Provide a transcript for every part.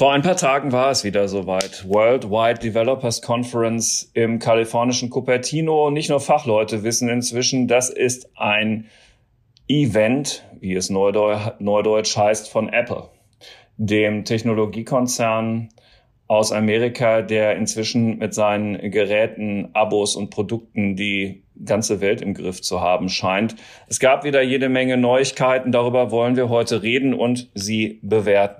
Vor ein paar Tagen war es wieder soweit. Worldwide Developers Conference im kalifornischen Cupertino. Nicht nur Fachleute wissen inzwischen, das ist ein Event, wie es neudeutsch heißt, von Apple, dem Technologiekonzern aus Amerika, der inzwischen mit seinen Geräten, Abos und Produkten die ganze Welt im Griff zu haben scheint. Es gab wieder jede Menge Neuigkeiten. Darüber wollen wir heute reden und sie bewerten.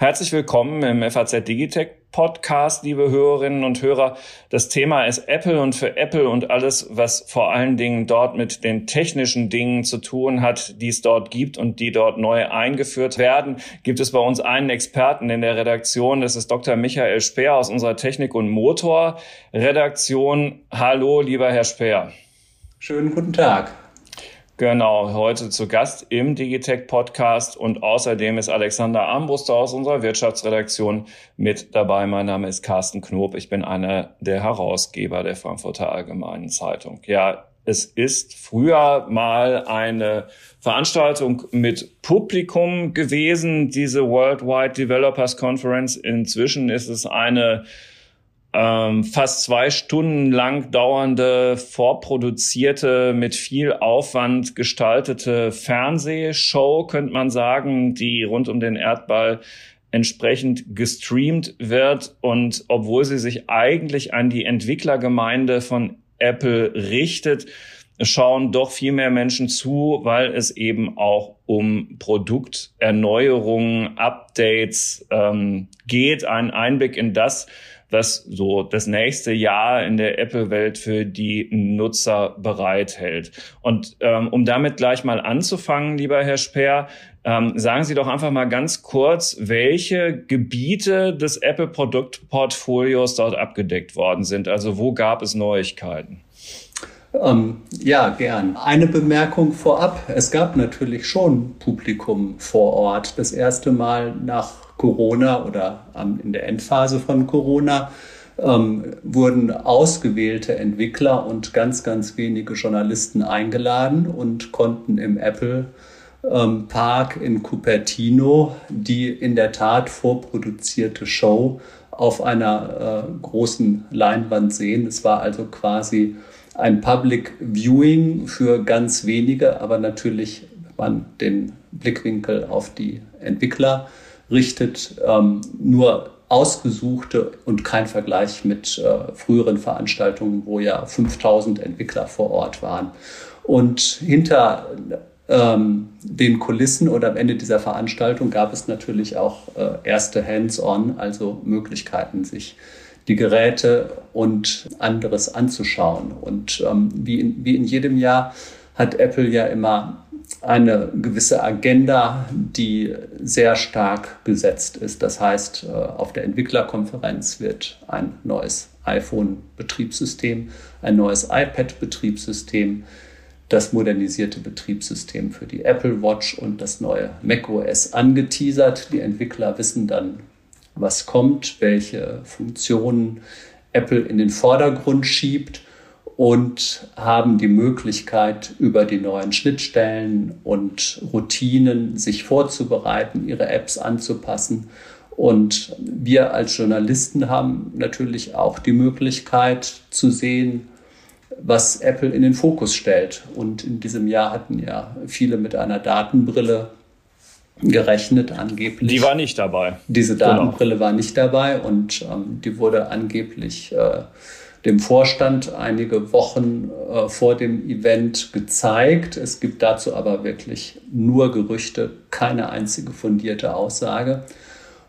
Herzlich willkommen im FAZ Digitech Podcast, liebe Hörerinnen und Hörer. Das Thema ist Apple und für Apple und alles, was vor allen Dingen dort mit den technischen Dingen zu tun hat, die es dort gibt und die dort neu eingeführt werden, gibt es bei uns einen Experten in der Redaktion. Das ist Dr. Michael Speer aus unserer Technik- und Motor-Redaktion. Hallo, lieber Herr Speer. Schönen guten Tag. Genau, heute zu Gast im Digitech Podcast und außerdem ist Alexander Armbruster aus unserer Wirtschaftsredaktion mit dabei. Mein Name ist Carsten Knob. Ich bin einer der Herausgeber der Frankfurter Allgemeinen Zeitung. Ja, es ist früher mal eine Veranstaltung mit Publikum gewesen, diese Worldwide Developers Conference. Inzwischen ist es eine ähm, fast zwei Stunden lang dauernde, vorproduzierte, mit viel Aufwand gestaltete Fernsehshow, könnte man sagen, die rund um den Erdball entsprechend gestreamt wird. Und obwohl sie sich eigentlich an die Entwicklergemeinde von Apple richtet, schauen doch viel mehr Menschen zu, weil es eben auch um Produkterneuerungen, Updates ähm, geht. Ein Einblick in das, was so das nächste Jahr in der Apple-Welt für die Nutzer bereithält. Und ähm, um damit gleich mal anzufangen, lieber Herr Speer, ähm, sagen Sie doch einfach mal ganz kurz, welche Gebiete des Apple-Produktportfolios dort abgedeckt worden sind. Also wo gab es Neuigkeiten? Ähm, ja, gern. Eine Bemerkung vorab. Es gab natürlich schon Publikum vor Ort. Das erste Mal nach Corona oder in der Endphase von Corona ähm, wurden ausgewählte Entwickler und ganz, ganz wenige Journalisten eingeladen und konnten im Apple ähm, Park in Cupertino die in der Tat vorproduzierte Show auf einer äh, großen Leinwand sehen. Es war also quasi ein Public Viewing für ganz wenige, aber natürlich, wenn man den Blickwinkel auf die Entwickler richtet, ähm, nur ausgesuchte und kein Vergleich mit äh, früheren Veranstaltungen, wo ja 5000 Entwickler vor Ort waren. Und hinter ähm, den Kulissen oder am Ende dieser Veranstaltung gab es natürlich auch äh, erste Hands-on, also Möglichkeiten, sich die Geräte und anderes anzuschauen. Und ähm, wie, in, wie in jedem Jahr hat Apple ja immer eine gewisse Agenda, die sehr stark gesetzt ist. Das heißt, äh, auf der Entwicklerkonferenz wird ein neues iPhone-Betriebssystem, ein neues iPad-Betriebssystem, das modernisierte Betriebssystem für die Apple Watch und das neue macOS angeteasert. Die Entwickler wissen dann, was kommt, welche Funktionen Apple in den Vordergrund schiebt und haben die Möglichkeit, über die neuen Schnittstellen und Routinen sich vorzubereiten, ihre Apps anzupassen. Und wir als Journalisten haben natürlich auch die Möglichkeit zu sehen, was Apple in den Fokus stellt. Und in diesem Jahr hatten ja viele mit einer Datenbrille gerechnet, angeblich. Die war nicht dabei. Diese genau. Datenbrille genau. war nicht dabei und ähm, die wurde angeblich äh, dem Vorstand einige Wochen äh, vor dem Event gezeigt. Es gibt dazu aber wirklich nur Gerüchte, keine einzige fundierte Aussage.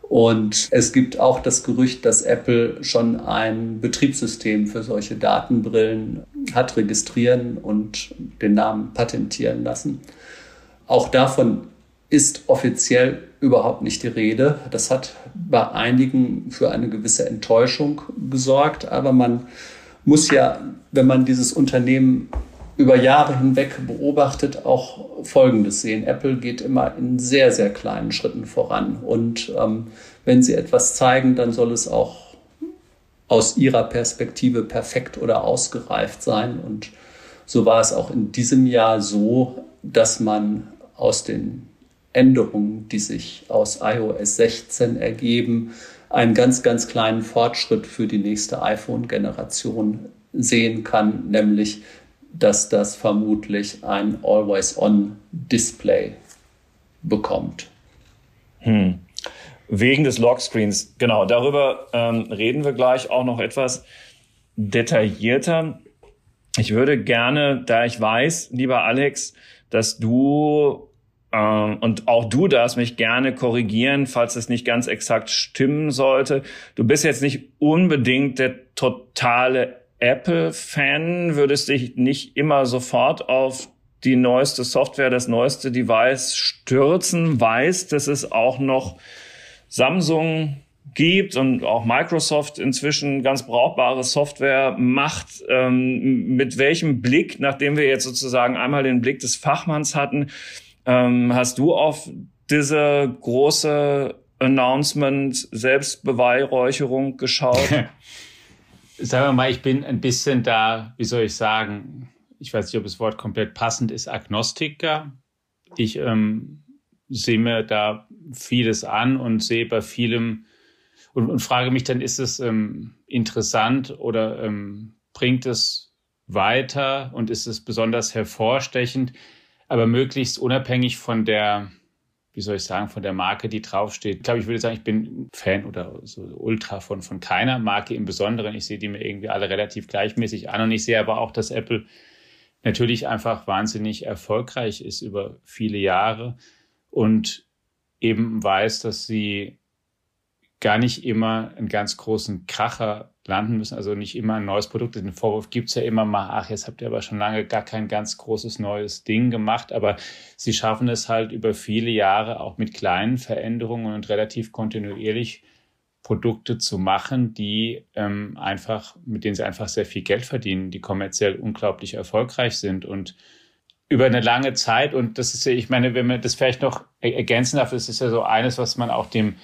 Und es gibt auch das Gerücht, dass Apple schon ein Betriebssystem für solche Datenbrillen hat registrieren und den Namen patentieren lassen. Auch davon ist offiziell überhaupt nicht die Rede. Das hat bei einigen für eine gewisse Enttäuschung gesorgt, aber man muss ja, wenn man dieses Unternehmen über Jahre hinweg beobachtet, auch Folgendes sehen. Apple geht immer in sehr, sehr kleinen Schritten voran. Und ähm, wenn sie etwas zeigen, dann soll es auch aus ihrer Perspektive perfekt oder ausgereift sein. Und so war es auch in diesem Jahr so, dass man aus den Änderungen, die sich aus iOS 16 ergeben, einen ganz, ganz kleinen Fortschritt für die nächste iPhone-Generation sehen kann, nämlich dass das vermutlich ein Always-On-Display bekommt. Hm. Wegen des Lockscreens, genau, darüber ähm, reden wir gleich auch noch etwas detaillierter. Ich würde gerne, da ich weiß, lieber Alex, dass du und auch du darfst mich gerne korrigieren, falls es nicht ganz exakt stimmen sollte. Du bist jetzt nicht unbedingt der totale Apple-Fan, würdest dich nicht immer sofort auf die neueste Software, das neueste Device stürzen, weißt, dass es auch noch Samsung gibt und auch Microsoft inzwischen ganz brauchbare Software macht. Ähm, mit welchem Blick, nachdem wir jetzt sozusagen einmal den Blick des Fachmanns hatten, ähm, hast du auf diese große Announcement Selbstbeweihräucherung geschaut? sagen wir mal, ich bin ein bisschen da, wie soll ich sagen, ich weiß nicht, ob das Wort komplett passend ist, Agnostiker. Ich ähm, sehe mir da vieles an und sehe bei vielem und, und frage mich dann, ist es ähm, interessant oder ähm, bringt es weiter und ist es besonders hervorstechend, aber möglichst unabhängig von der wie soll ich sagen, von der Marke, die draufsteht. Ich glaube, ich würde sagen, ich bin Fan oder so Ultra von, von keiner Marke im Besonderen. Ich sehe die mir irgendwie alle relativ gleichmäßig an und ich sehe aber auch, dass Apple natürlich einfach wahnsinnig erfolgreich ist über viele Jahre und eben weiß, dass sie gar nicht immer einen ganz großen Kracher landen müssen, also nicht immer ein neues Produkt. Den Vorwurf gibt es ja immer mal, ach, jetzt habt ihr aber schon lange gar kein ganz großes neues Ding gemacht, aber sie schaffen es halt über viele Jahre auch mit kleinen Veränderungen und relativ kontinuierlich Produkte zu machen, die ähm, einfach, mit denen sie einfach sehr viel Geld verdienen, die kommerziell unglaublich erfolgreich sind und über eine lange Zeit. Und das ist ja, ich meine, wenn man das vielleicht noch ergänzen darf, das ist ja so eines, was man auch dem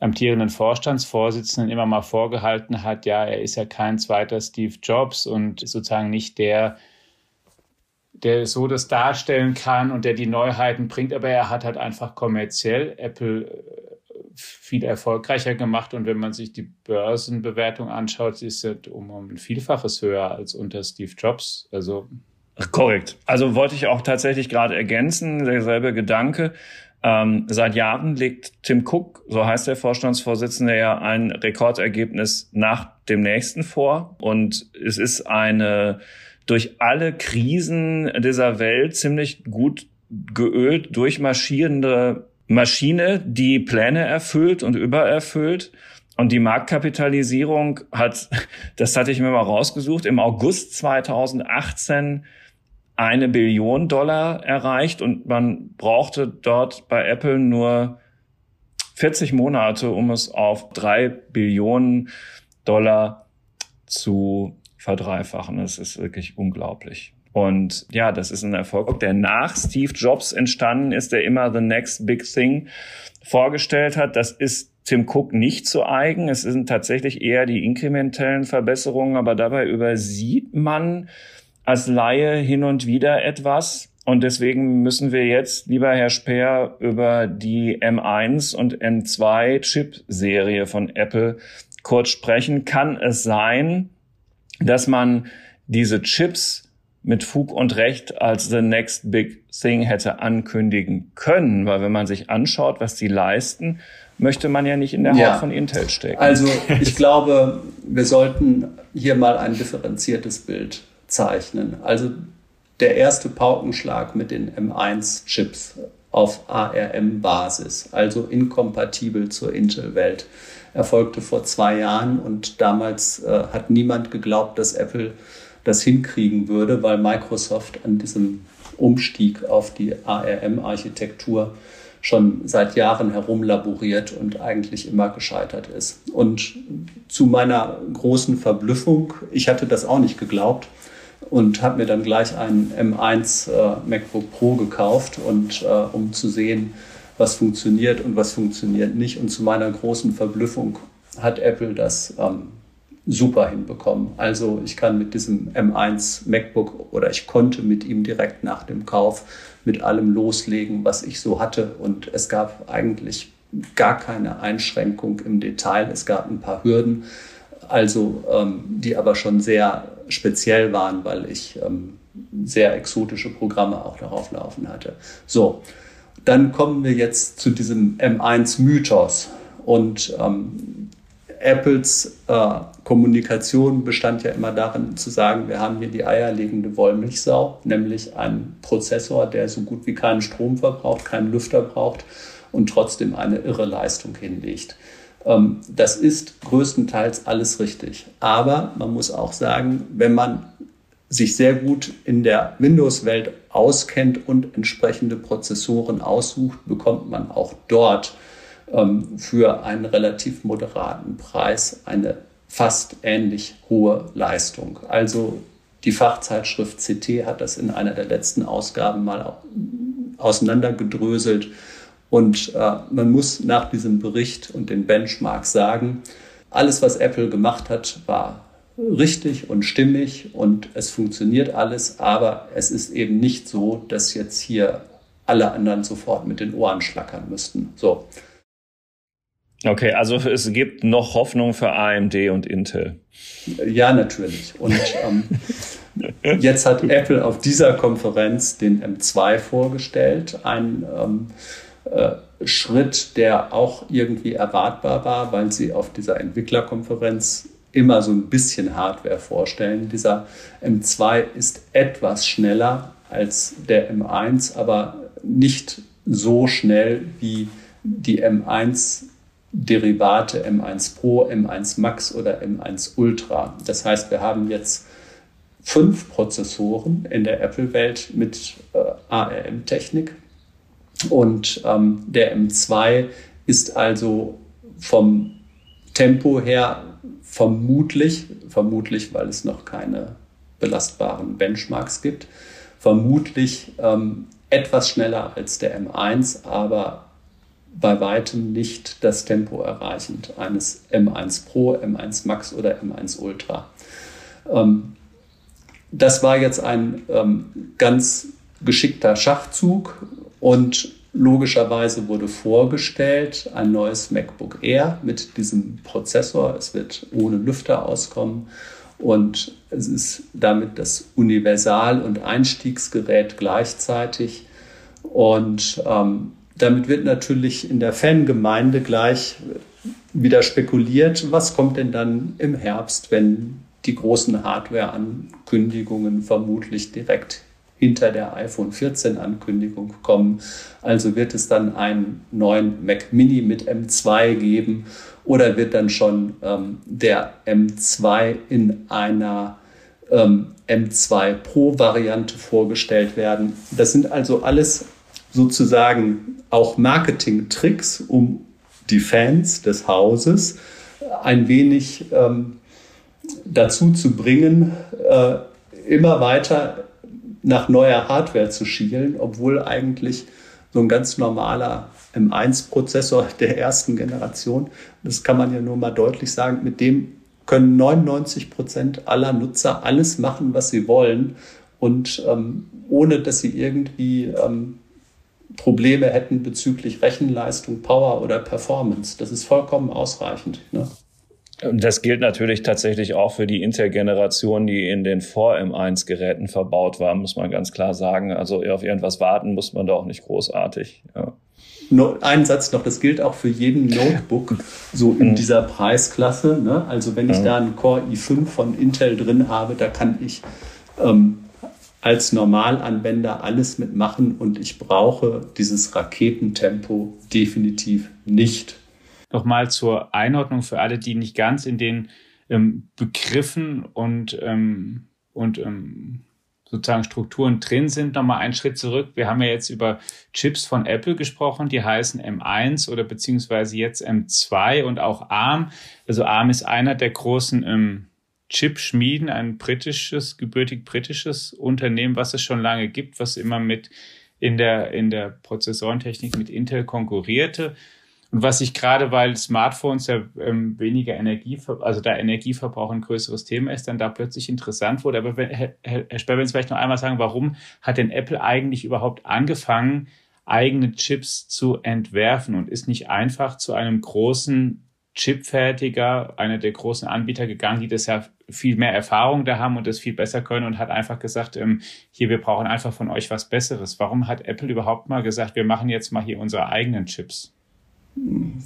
amtierenden Vorstandsvorsitzenden immer mal vorgehalten hat, ja, er ist ja kein zweiter Steve Jobs und sozusagen nicht der, der so das darstellen kann und der die Neuheiten bringt, aber er hat halt einfach kommerziell Apple äh, viel erfolgreicher gemacht und wenn man sich die Börsenbewertung anschaut, ist es um, ein Vielfaches höher als unter Steve Jobs. Also Korrekt. Also wollte ich auch tatsächlich gerade ergänzen, derselbe Gedanke. Ähm, seit Jahren legt Tim Cook, so heißt der Vorstandsvorsitzende, ja ein Rekordergebnis nach dem nächsten vor. Und es ist eine durch alle Krisen dieser Welt ziemlich gut geölt durchmarschierende Maschine, die Pläne erfüllt und übererfüllt. Und die Marktkapitalisierung hat, das hatte ich mir mal rausgesucht, im August 2018 eine Billion Dollar erreicht und man brauchte dort bei Apple nur 40 Monate, um es auf drei Billionen Dollar zu verdreifachen. Das ist wirklich unglaublich. Und ja, das ist ein Erfolg, der nach Steve Jobs entstanden ist, der immer The Next Big Thing vorgestellt hat. Das ist Tim Cook nicht zu eigen. Es sind tatsächlich eher die inkrementellen Verbesserungen, aber dabei übersieht man, als Laie hin und wieder etwas. Und deswegen müssen wir jetzt, lieber Herr Speer, über die M1 und M2 Chip-Serie von Apple kurz sprechen. Kann es sein, dass man diese Chips mit Fug und Recht als the next big thing hätte ankündigen können? Weil wenn man sich anschaut, was die leisten, möchte man ja nicht in der Haut von Intel stecken. Also ich glaube, wir sollten hier mal ein differenziertes Bild zeichnen. Also der erste Paukenschlag mit den M1-Chips auf ARM-Basis, also inkompatibel zur Intel-Welt, erfolgte vor zwei Jahren und damals äh, hat niemand geglaubt, dass Apple das hinkriegen würde, weil Microsoft an diesem Umstieg auf die ARM-Architektur schon seit Jahren herumlaboriert und eigentlich immer gescheitert ist. Und zu meiner großen Verblüffung, ich hatte das auch nicht geglaubt und habe mir dann gleich einen M1 äh, MacBook Pro gekauft und äh, um zu sehen, was funktioniert und was funktioniert nicht. Und zu meiner großen Verblüffung hat Apple das ähm, super hinbekommen. Also ich kann mit diesem M1 MacBook oder ich konnte mit ihm direkt nach dem Kauf mit allem loslegen, was ich so hatte. Und es gab eigentlich gar keine Einschränkung im Detail. Es gab ein paar Hürden, also ähm, die aber schon sehr speziell waren, weil ich ähm, sehr exotische Programme auch darauf laufen hatte. So, dann kommen wir jetzt zu diesem M1-Mythos. Und ähm, Apples äh, Kommunikation bestand ja immer darin zu sagen, wir haben hier die eierlegende Wollmilchsau, nämlich einen Prozessor, der so gut wie keinen Strom verbraucht, keinen Lüfter braucht und trotzdem eine irre Leistung hinlegt. Ähm, das ist größtenteils alles richtig. Aber man muss auch sagen, wenn man sich sehr gut in der Windows-Welt auskennt und entsprechende Prozessoren aussucht, bekommt man auch dort ähm, für einen relativ moderaten Preis eine fast ähnlich hohe Leistung. Also die Fachzeitschrift CT hat das in einer der letzten Ausgaben mal auseinandergedröselt. Und äh, man muss nach diesem Bericht und den Benchmarks sagen, alles, was Apple gemacht hat, war richtig und stimmig und es funktioniert alles, aber es ist eben nicht so, dass jetzt hier alle anderen sofort mit den Ohren schlackern müssten. So. Okay, also es gibt noch Hoffnung für AMD und Intel. Ja, natürlich. Und ähm, jetzt hat Apple auf dieser Konferenz den M2 vorgestellt, ein ähm, äh, Schritt, der auch irgendwie erwartbar war, weil sie auf dieser Entwicklerkonferenz immer so ein bisschen Hardware vorstellen. Dieser M2 ist etwas schneller als der M1, aber nicht so schnell wie die M1 Derivate M1 Pro, M1 Max oder M1 Ultra. Das heißt, wir haben jetzt fünf Prozessoren in der Apple-Welt mit äh, ARM-Technik und ähm, der M2 ist also vom Tempo her vermutlich, vermutlich, weil es noch keine belastbaren Benchmarks gibt, vermutlich ähm, etwas schneller als der M1, aber bei weitem nicht das Tempo erreichend eines M1 Pro, M1 Max oder M1 Ultra. Ähm, das war jetzt ein ähm, ganz geschickter Schachzug und logischerweise wurde vorgestellt ein neues MacBook Air mit diesem Prozessor. Es wird ohne Lüfter auskommen und es ist damit das Universal- und Einstiegsgerät gleichzeitig. Und ähm, damit wird natürlich in der Fangemeinde gleich wieder spekuliert, was kommt denn dann im Herbst, wenn die großen Hardware-Ankündigungen vermutlich direkt hinter der iPhone 14 Ankündigung kommen. Also wird es dann einen neuen Mac Mini mit M2 geben oder wird dann schon ähm, der M2 in einer ähm, M2 Pro Variante vorgestellt werden. Das sind also alles sozusagen auch Marketing-Tricks, um die Fans des Hauses ein wenig ähm, dazu zu bringen, äh, immer weiter nach neuer Hardware zu schielen, obwohl eigentlich so ein ganz normaler M1-Prozessor der ersten Generation, das kann man ja nur mal deutlich sagen, mit dem können 99 Prozent aller Nutzer alles machen, was sie wollen und ähm, ohne dass sie irgendwie ähm, Probleme hätten bezüglich Rechenleistung, Power oder Performance. Das ist vollkommen ausreichend. Ne? Das gilt natürlich tatsächlich auch für die Intel-Generation, die in den Vor-M1-Geräten verbaut war, muss man ganz klar sagen. Also auf irgendwas warten muss man da auch nicht großartig. Ja. No, ein Satz noch, das gilt auch für jeden Notebook so in mhm. dieser Preisklasse. Ne? Also wenn ich mhm. da einen Core i5 von Intel drin habe, da kann ich ähm, als Normalanwender alles mitmachen und ich brauche dieses Raketentempo definitiv nicht. Nochmal zur Einordnung für alle, die nicht ganz in den ähm, Begriffen und, ähm, und ähm, sozusagen Strukturen drin sind, nochmal einen Schritt zurück. Wir haben ja jetzt über Chips von Apple gesprochen, die heißen M1 oder beziehungsweise jetzt M2 und auch ARM. Also ARM ist einer der großen ähm, Chip-Schmieden, ein britisches, gebürtig britisches Unternehmen, was es schon lange gibt, was immer mit in der, in der Prozessorentechnik mit Intel konkurrierte. Und was sich gerade, weil Smartphones ja ähm, weniger Energie, also da Energieverbrauch ein größeres Thema ist, dann da plötzlich interessant wurde. Aber wenn, Herr, Herr Sperr, wenn Sie vielleicht noch einmal sagen, warum hat denn Apple eigentlich überhaupt angefangen, eigene Chips zu entwerfen und ist nicht einfach zu einem großen Chipfertiger, einer der großen Anbieter gegangen, die das ja viel mehr Erfahrung da haben und das viel besser können und hat einfach gesagt, ähm, hier, wir brauchen einfach von euch was Besseres. Warum hat Apple überhaupt mal gesagt, wir machen jetzt mal hier unsere eigenen Chips?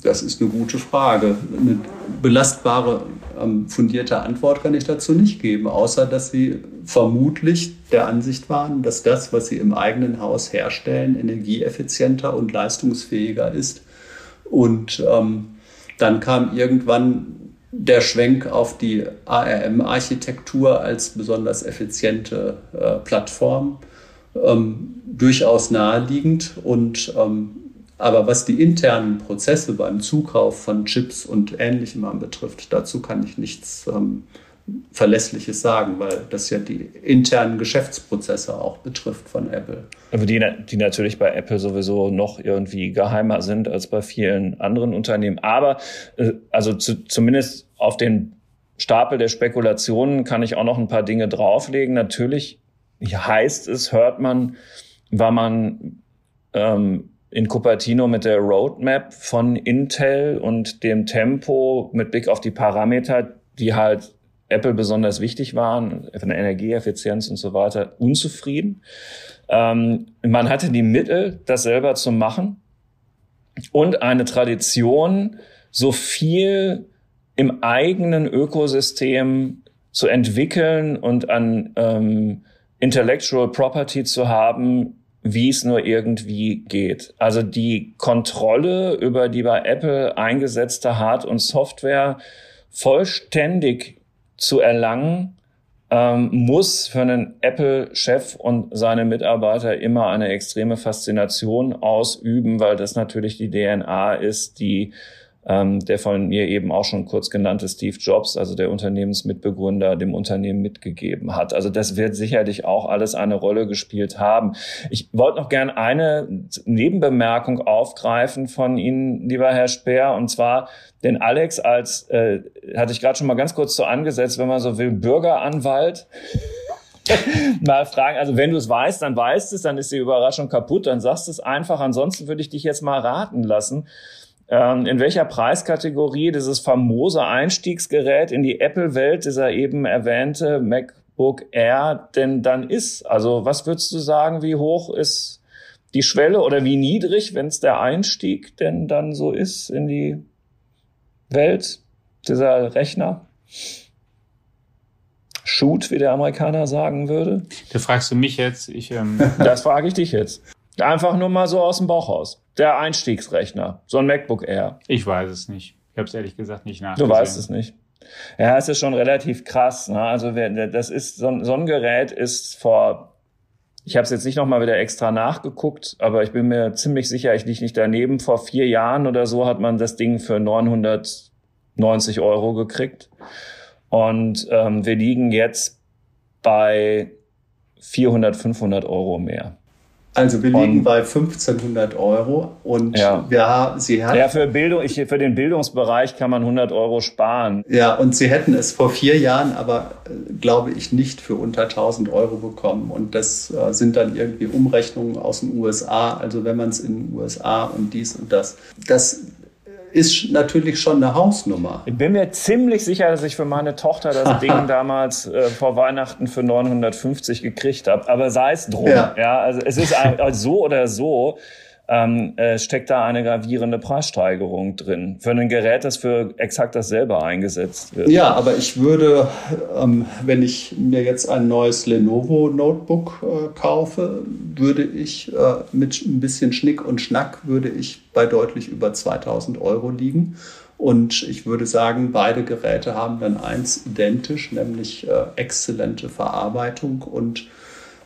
Das ist eine gute Frage. Eine belastbare, ähm, fundierte Antwort kann ich dazu nicht geben, außer dass sie vermutlich der Ansicht waren, dass das, was sie im eigenen Haus herstellen, energieeffizienter und leistungsfähiger ist. Und ähm, dann kam irgendwann der Schwenk auf die ARM-Architektur als besonders effiziente äh, Plattform. Ähm, durchaus naheliegend und ähm, aber was die internen Prozesse beim Zukauf von Chips und Ähnlichem anbetrifft, dazu kann ich nichts ähm, Verlässliches sagen, weil das ja die internen Geschäftsprozesse auch betrifft von Apple. Die, die natürlich bei Apple sowieso noch irgendwie geheimer sind als bei vielen anderen Unternehmen. Aber äh, also zu, zumindest auf den Stapel der Spekulationen kann ich auch noch ein paar Dinge drauflegen. Natürlich heißt es, hört man, war man ähm, in Cupertino mit der Roadmap von Intel und dem Tempo mit Blick auf die Parameter, die halt Apple besonders wichtig waren, von der Energieeffizienz und so weiter, unzufrieden. Ähm, man hatte die Mittel, das selber zu machen und eine Tradition, so viel im eigenen Ökosystem zu entwickeln und an ähm, Intellectual Property zu haben, wie es nur irgendwie geht. Also die Kontrolle über die bei Apple eingesetzte Hard- und Software vollständig zu erlangen, ähm, muss für einen Apple-Chef und seine Mitarbeiter immer eine extreme Faszination ausüben, weil das natürlich die DNA ist, die ähm, der von mir eben auch schon kurz genannte Steve Jobs, also der Unternehmensmitbegründer, dem Unternehmen mitgegeben hat. Also das wird sicherlich auch alles eine Rolle gespielt haben. Ich wollte noch gern eine Nebenbemerkung aufgreifen von Ihnen, lieber Herr Speer, und zwar den Alex als, äh, hatte ich gerade schon mal ganz kurz so angesetzt, wenn man so will, Bürgeranwalt. mal fragen, also wenn du es weißt, dann weißt es, dann ist die Überraschung kaputt, dann sagst du es einfach. Ansonsten würde ich dich jetzt mal raten lassen ähm, in welcher Preiskategorie dieses famose Einstiegsgerät in die Apple-Welt, dieser eben erwähnte MacBook Air, denn dann ist. Also was würdest du sagen, wie hoch ist die Schwelle oder wie niedrig, wenn es der Einstieg denn dann so ist in die Welt dieser Rechner? Shoot, wie der Amerikaner sagen würde. Da fragst du mich jetzt. Ich, ähm das frage ich dich jetzt. Einfach nur mal so aus dem Bauch raus. Der Einstiegsrechner, so ein MacBook Air. Ich weiß es nicht. Ich habe es ehrlich gesagt nicht nachgesehen. Du weißt es nicht. Ja, es ist schon relativ krass. Ne? Also das ist so, so ein Gerät ist vor, ich habe es jetzt nicht nochmal wieder extra nachgeguckt, aber ich bin mir ziemlich sicher, ich liege nicht daneben. Vor vier Jahren oder so hat man das Ding für 990 Euro gekriegt. Und ähm, wir liegen jetzt bei 400, 500 Euro mehr. Also wir liegen und, bei 1500 Euro und ja. wir, sie hat, ja für Bildung, ich, für den Bildungsbereich kann man 100 Euro sparen. Ja, und sie hätten es vor vier Jahren, aber äh, glaube ich nicht für unter 1000 Euro bekommen. Und das äh, sind dann irgendwie Umrechnungen aus den USA. Also wenn man es in den USA und dies und das, das ist natürlich schon eine Hausnummer. Ich bin mir ziemlich sicher, dass ich für meine Tochter das Ding damals äh, vor Weihnachten für 950 gekriegt habe. Aber sei es drum. Ja. ja also es ist also so oder so ähm, äh, steckt da eine gravierende Preissteigerung drin für ein Gerät, das für exakt dasselbe eingesetzt wird. Ja, aber ich würde, ähm, wenn ich mir jetzt ein neues Lenovo Notebook äh, kaufe, würde ich äh, mit ein bisschen Schnick und Schnack würde ich bei deutlich über 2000 Euro liegen. Und ich würde sagen, beide Geräte haben dann eins identisch, nämlich äh, exzellente Verarbeitung und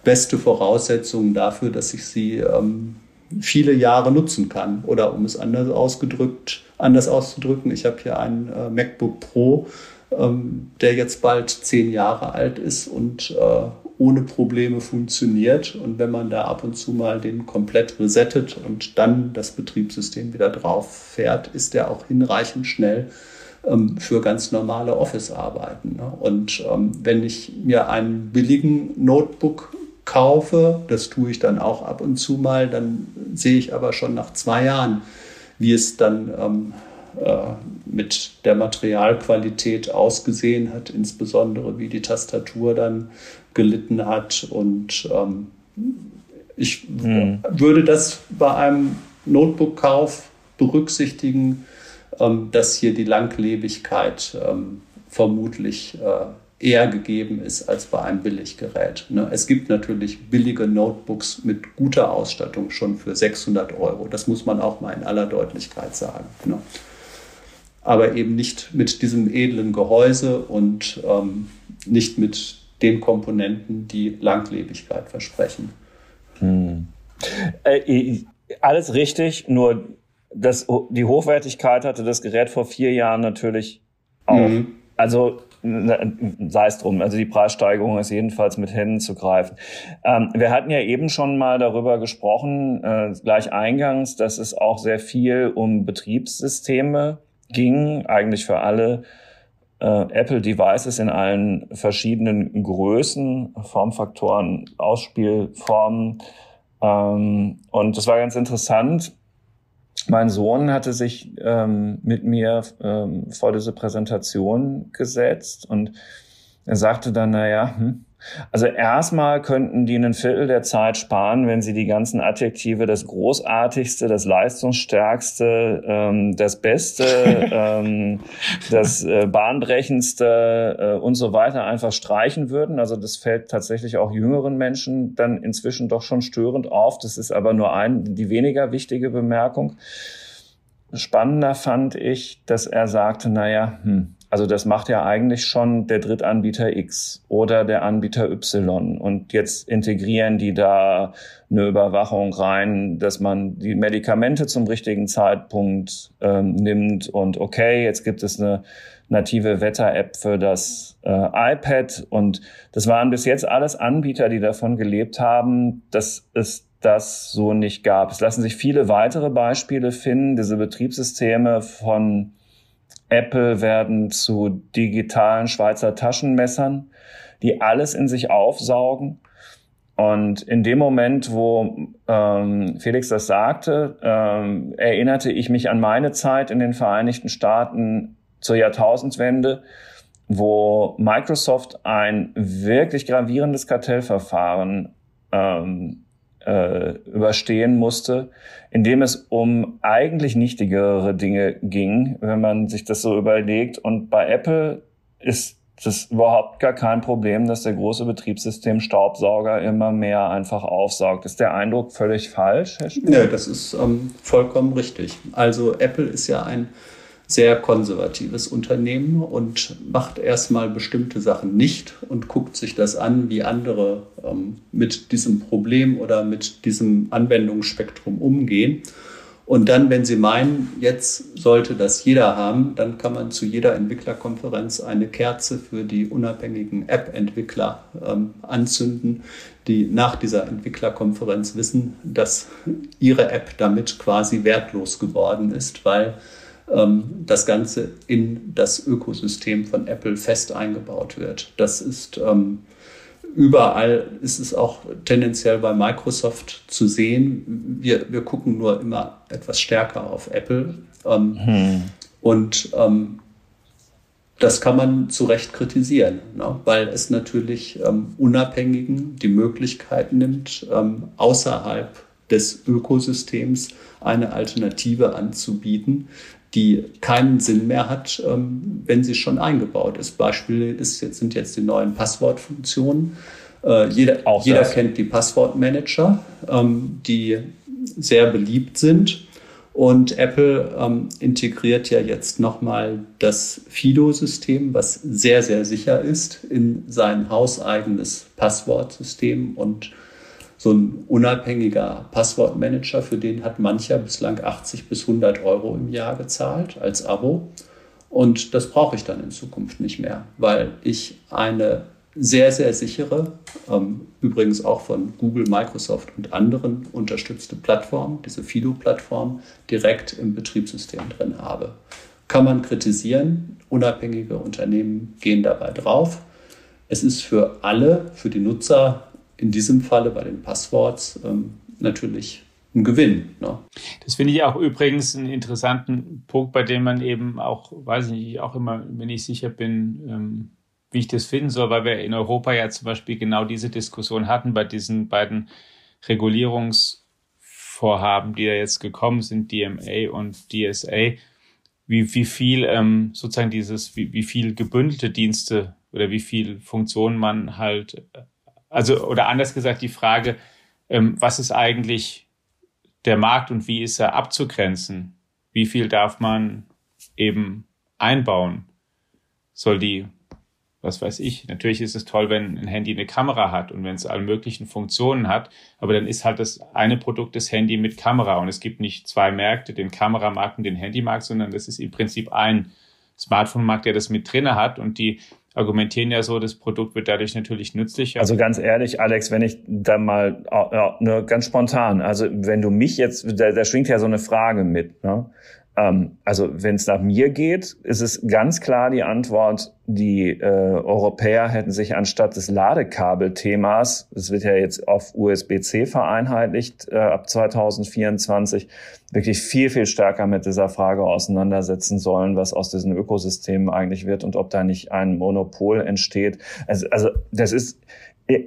beste Voraussetzung dafür, dass ich sie ähm, viele Jahre nutzen kann. Oder um es anders ausgedrückt, anders auszudrücken, ich habe hier einen äh, MacBook Pro, ähm, der jetzt bald zehn Jahre alt ist und äh, ohne Probleme funktioniert. Und wenn man da ab und zu mal den komplett resettet und dann das Betriebssystem wieder drauf fährt, ist der auch hinreichend schnell ähm, für ganz normale Office-Arbeiten. Ne? Und ähm, wenn ich mir einen billigen Notebook kaufe, das tue ich dann auch ab und zu mal, dann sehe ich aber schon nach zwei Jahren, wie es dann ähm, äh, mit der Materialqualität ausgesehen hat, insbesondere wie die Tastatur dann gelitten hat. Und ähm, ich hm. würde das bei einem Notebook-Kauf berücksichtigen, ähm, dass hier die Langlebigkeit ähm, vermutlich äh, eher gegeben ist als bei einem Billiggerät. Ne? Es gibt natürlich billige Notebooks mit guter Ausstattung schon für 600 Euro. Das muss man auch mal in aller Deutlichkeit sagen. Ne? Aber eben nicht mit diesem edlen Gehäuse und ähm, nicht mit den Komponenten, die Langlebigkeit versprechen. Hm. Äh, alles richtig, nur das, die Hochwertigkeit hatte das Gerät vor vier Jahren natürlich auch. Mhm. Also sei es drum. Also die Preissteigerung ist jedenfalls mit Händen zu greifen. Ähm, wir hatten ja eben schon mal darüber gesprochen, äh, gleich eingangs, dass es auch sehr viel um Betriebssysteme ging, eigentlich für alle äh, Apple Devices in allen verschiedenen Größen, Formfaktoren, Ausspielformen. Ähm, und das war ganz interessant mein Sohn hatte sich ähm, mit mir ähm, vor diese Präsentation gesetzt und er sagte dann, na ja, hm, also erstmal könnten die einen Viertel der Zeit sparen, wenn sie die ganzen Adjektive, das Großartigste, das Leistungsstärkste, ähm, das Beste, ähm, das äh, Bahnbrechendste äh, und so weiter einfach streichen würden. Also das fällt tatsächlich auch jüngeren Menschen dann inzwischen doch schon störend auf. Das ist aber nur ein, die weniger wichtige Bemerkung. Spannender fand ich, dass er sagte, naja, hm, also das macht ja eigentlich schon der Drittanbieter X oder der Anbieter Y. Und jetzt integrieren die da eine Überwachung rein, dass man die Medikamente zum richtigen Zeitpunkt ähm, nimmt. Und okay, jetzt gibt es eine native Wetter-App für das äh, iPad. Und das waren bis jetzt alles Anbieter, die davon gelebt haben, dass es das so nicht gab. Es lassen sich viele weitere Beispiele finden, diese Betriebssysteme von Apple werden zu digitalen Schweizer Taschenmessern, die alles in sich aufsaugen. Und in dem Moment, wo ähm, Felix das sagte, ähm, erinnerte ich mich an meine Zeit in den Vereinigten Staaten zur Jahrtausendwende, wo Microsoft ein wirklich gravierendes Kartellverfahren ähm, äh, überstehen musste, in dem es um eigentlich nichtigere Dinge ging, wenn man sich das so überlegt. Und bei Apple ist das überhaupt gar kein Problem, dass der große Betriebssystem-Staubsauger immer mehr einfach aufsaugt. Ist der Eindruck völlig falsch, Herr Spiel? Ja, das ist ähm, vollkommen richtig. Also Apple ist ja ein sehr konservatives Unternehmen und macht erstmal bestimmte Sachen nicht und guckt sich das an, wie andere ähm, mit diesem Problem oder mit diesem Anwendungsspektrum umgehen. Und dann, wenn Sie meinen, jetzt sollte das jeder haben, dann kann man zu jeder Entwicklerkonferenz eine Kerze für die unabhängigen App-Entwickler ähm, anzünden, die nach dieser Entwicklerkonferenz wissen, dass ihre App damit quasi wertlos geworden ist, weil ähm, das Ganze in das Ökosystem von Apple fest eingebaut wird. Das ist ähm, überall, ist es auch tendenziell bei Microsoft zu sehen. Wir, wir gucken nur immer etwas stärker auf Apple. Ähm, hm. Und ähm, das kann man zu Recht kritisieren, ne? weil es natürlich ähm, Unabhängigen die Möglichkeit nimmt, ähm, außerhalb des Ökosystems eine Alternative anzubieten, die keinen Sinn mehr hat, ähm, wenn sie schon eingebaut ist. Beispiel ist jetzt, sind jetzt die neuen Passwortfunktionen. Äh, jeder, jeder kennt die Passwortmanager, ähm, die sehr beliebt sind. Und Apple ähm, integriert ja jetzt nochmal das FIDO-System, was sehr, sehr sicher ist, in sein hauseigenes Passwortsystem. Und so ein unabhängiger Passwortmanager, für den hat mancher bislang 80 bis 100 Euro im Jahr gezahlt als Abo. Und das brauche ich dann in Zukunft nicht mehr, weil ich eine sehr, sehr sichere, ähm, übrigens auch von Google, Microsoft und anderen unterstützte Plattform, diese Fido-Plattform, direkt im Betriebssystem drin habe. Kann man kritisieren, unabhängige Unternehmen gehen dabei drauf. Es ist für alle, für die Nutzer, in diesem Falle bei den Passworts, ähm, natürlich ein Gewinn. Ne? Das finde ich auch übrigens einen interessanten Punkt, bei dem man eben auch, weiß ich nicht, auch immer, wenn ich sicher bin, ähm, wie ich das finden soll, weil wir in Europa ja zum Beispiel genau diese Diskussion hatten bei diesen beiden Regulierungsvorhaben, die ja jetzt gekommen sind, DMA und DSA, wie, wie viel ähm, sozusagen dieses, wie, wie viel gebündelte Dienste oder wie viel Funktionen man halt, also oder anders gesagt die Frage, ähm, was ist eigentlich der Markt und wie ist er abzugrenzen? Wie viel darf man eben einbauen? Soll die was weiß ich. Natürlich ist es toll, wenn ein Handy eine Kamera hat und wenn es alle möglichen Funktionen hat, aber dann ist halt das eine Produkt das Handy mit Kamera und es gibt nicht zwei Märkte, den Kameramarkt und den Handymarkt, sondern das ist im Prinzip ein Smartphone-Markt, der das mit drinne hat und die argumentieren ja so, das Produkt wird dadurch natürlich nützlicher. Also ganz ehrlich, Alex, wenn ich da mal, ja, nur ganz spontan, also wenn du mich jetzt, da, da schwingt ja so eine Frage mit, ne? Ähm, also wenn es nach mir geht, ist es ganz klar die Antwort, die äh, Europäer hätten sich anstatt des Ladekabelthemas, es wird ja jetzt auf USB-C vereinheitlicht äh, ab 2024, wirklich viel, viel stärker mit dieser Frage auseinandersetzen sollen, was aus diesen Ökosystemen eigentlich wird und ob da nicht ein Monopol entsteht. Also, also das ist,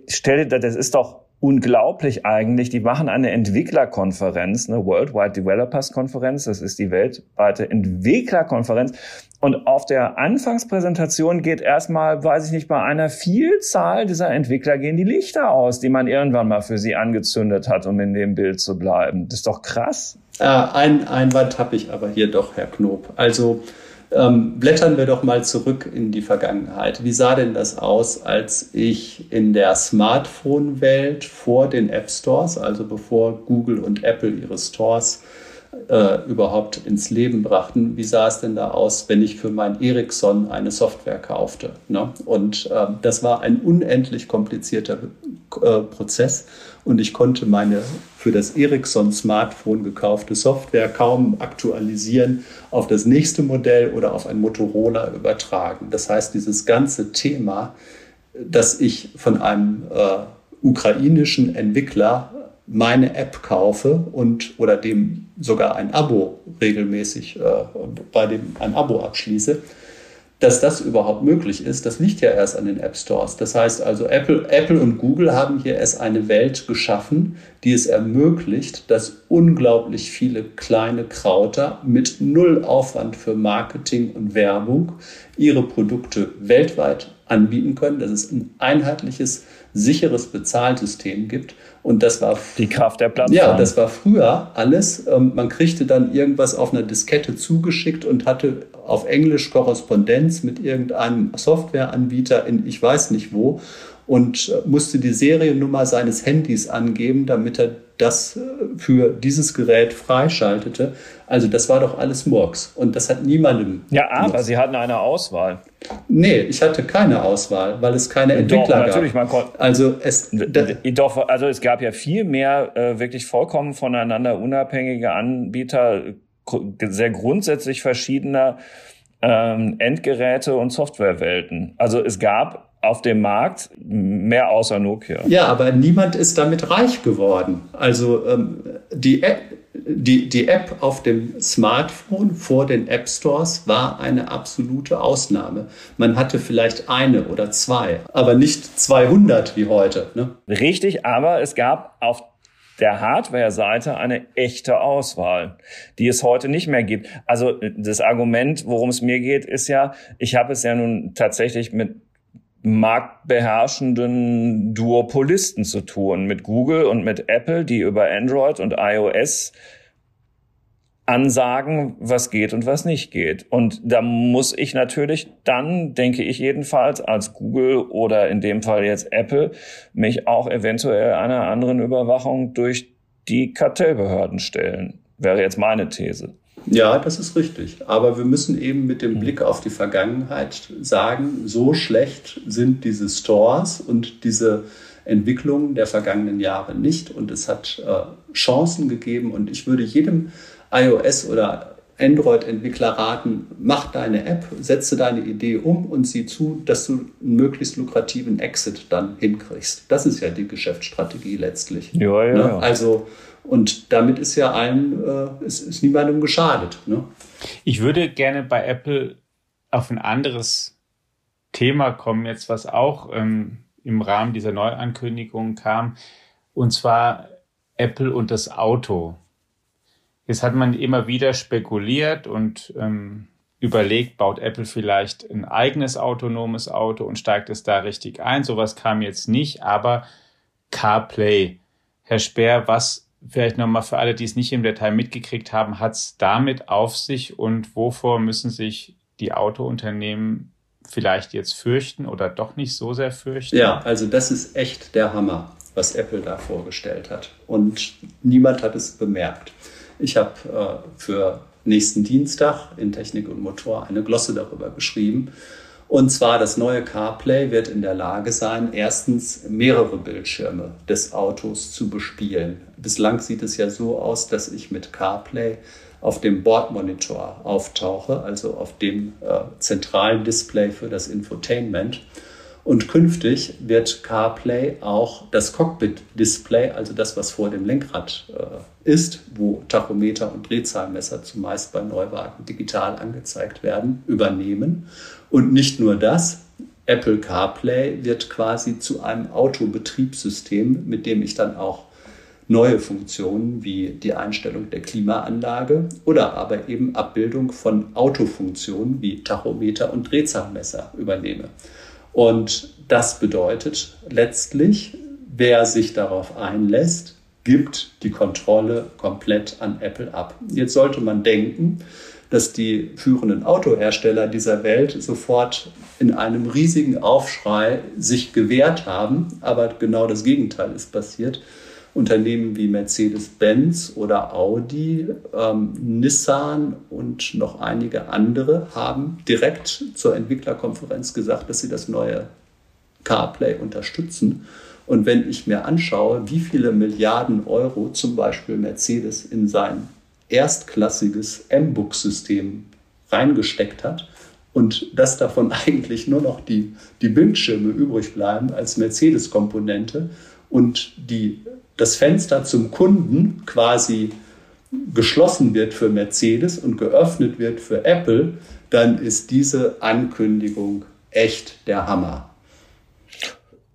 stell dir, das ist doch unglaublich eigentlich. Die machen eine Entwicklerkonferenz, eine Worldwide Developers Konferenz. Das ist die weltweite Entwicklerkonferenz. Und auf der Anfangspräsentation geht erstmal, weiß ich nicht, bei einer Vielzahl dieser Entwickler gehen die Lichter aus, die man irgendwann mal für sie angezündet hat, um in dem Bild zu bleiben. Das ist doch krass. Äh, ein Einwand habe ich aber hier doch, Herr Knob. Also ähm, blättern wir doch mal zurück in die Vergangenheit. Wie sah denn das aus, als ich in der Smartphone-Welt vor den App Stores, also bevor Google und Apple ihre Stores äh, überhaupt ins Leben brachten. Wie sah es denn da aus, wenn ich für mein Ericsson eine Software kaufte? Ne? Und äh, das war ein unendlich komplizierter äh, Prozess und ich konnte meine für das Ericsson Smartphone gekaufte Software kaum aktualisieren auf das nächste Modell oder auf ein Motorola übertragen. Das heißt, dieses ganze Thema, dass ich von einem äh, ukrainischen Entwickler meine App kaufe und oder dem sogar ein Abo regelmäßig äh, bei dem ein Abo abschließe, dass das überhaupt möglich ist, das liegt ja erst an den App Stores. Das heißt also, Apple, Apple und Google haben hier erst eine Welt geschaffen, die es ermöglicht, dass unglaublich viele kleine Krauter mit null Aufwand für Marketing und Werbung ihre Produkte weltweit anbieten können, dass es ein einheitliches, sicheres Bezahlsystem gibt und das war die Kraft der Plattform. Ja, das war früher alles. Ähm, man kriegte dann irgendwas auf einer Diskette zugeschickt und hatte auf Englisch Korrespondenz mit irgendeinem Softwareanbieter in ich weiß nicht wo und äh, musste die Seriennummer seines Handys angeben, damit er das äh, für dieses Gerät freischaltete. Also das war doch alles Murks und das hat niemandem. Ja, aber genutzt. Sie hatten eine Auswahl. Nee, ich hatte keine Auswahl, weil es keine Entwickler doch, natürlich, gab. Man also es doch, also es gab ja viel mehr äh, wirklich vollkommen voneinander unabhängige Anbieter, sehr grundsätzlich verschiedener ähm, Endgeräte und Softwarewelten. Also es gab auf dem Markt mehr außer Nokia. Ja, aber niemand ist damit reich geworden. Also ähm, die, App, die, die App auf dem Smartphone vor den App Stores war eine absolute Ausnahme. Man hatte vielleicht eine oder zwei, aber nicht 200 wie heute. Ne? Richtig, aber es gab auf der Hardware-Seite eine echte Auswahl, die es heute nicht mehr gibt. Also das Argument, worum es mir geht, ist ja, ich habe es ja nun tatsächlich mit marktbeherrschenden Duopolisten zu tun, mit Google und mit Apple, die über Android und iOS ansagen, was geht und was nicht geht. Und da muss ich natürlich dann, denke ich jedenfalls, als Google oder in dem Fall jetzt Apple, mich auch eventuell einer anderen Überwachung durch die Kartellbehörden stellen. Wäre jetzt meine These. Ja, das ist richtig. Aber wir müssen eben mit dem hm. Blick auf die Vergangenheit sagen, so schlecht sind diese Stores und diese Entwicklungen der vergangenen Jahre nicht. Und es hat äh, Chancen gegeben. Und ich würde jedem iOS oder Android-Entwickler raten, mach deine App, setze deine Idee um und sieh zu, dass du einen möglichst lukrativen Exit dann hinkriegst. Das ist ja die Geschäftsstrategie letztlich. Ja, ja, ne? Also, und damit ist ja allen, äh, ist, ist niemandem geschadet. Ne? Ich würde gerne bei Apple auf ein anderes Thema kommen, jetzt was auch ähm, im Rahmen dieser Neuankündigung kam, und zwar Apple und das Auto. Jetzt hat man immer wieder spekuliert und ähm, überlegt, baut Apple vielleicht ein eigenes autonomes Auto und steigt es da richtig ein. Sowas kam jetzt nicht, aber CarPlay. Herr Speer, was vielleicht nochmal für alle, die es nicht im Detail mitgekriegt haben, hat es damit auf sich und wovor müssen sich die Autounternehmen vielleicht jetzt fürchten oder doch nicht so sehr fürchten? Ja, also das ist echt der Hammer, was Apple da vorgestellt hat. Und niemand hat es bemerkt. Ich habe äh, für nächsten Dienstag in Technik und Motor eine Glosse darüber geschrieben. Und zwar das neue CarPlay wird in der Lage sein, erstens mehrere Bildschirme des Autos zu bespielen. Bislang sieht es ja so aus, dass ich mit CarPlay auf dem Bordmonitor auftauche, also auf dem äh, zentralen Display für das Infotainment. Und künftig wird CarPlay auch das Cockpit-Display, also das, was vor dem Lenkrad äh, ist, wo Tachometer und Drehzahlmesser zumeist bei Neuwagen digital angezeigt werden, übernehmen. Und nicht nur das, Apple CarPlay wird quasi zu einem Autobetriebssystem, mit dem ich dann auch neue Funktionen wie die Einstellung der Klimaanlage oder aber eben Abbildung von Autofunktionen wie Tachometer und Drehzahlmesser übernehme. Und das bedeutet letztlich, wer sich darauf einlässt, gibt die Kontrolle komplett an Apple ab. Jetzt sollte man denken, dass die führenden Autohersteller dieser Welt sofort in einem riesigen Aufschrei sich gewehrt haben, aber genau das Gegenteil ist passiert. Unternehmen wie Mercedes-Benz oder Audi, ähm, Nissan und noch einige andere haben direkt zur Entwicklerkonferenz gesagt, dass sie das neue CarPlay unterstützen. Und wenn ich mir anschaue, wie viele Milliarden Euro zum Beispiel Mercedes in sein erstklassiges M-Book-System reingesteckt hat und dass davon eigentlich nur noch die, die Bildschirme übrig bleiben als Mercedes-Komponente und die das Fenster zum Kunden quasi geschlossen wird für Mercedes und geöffnet wird für Apple, dann ist diese Ankündigung echt der Hammer.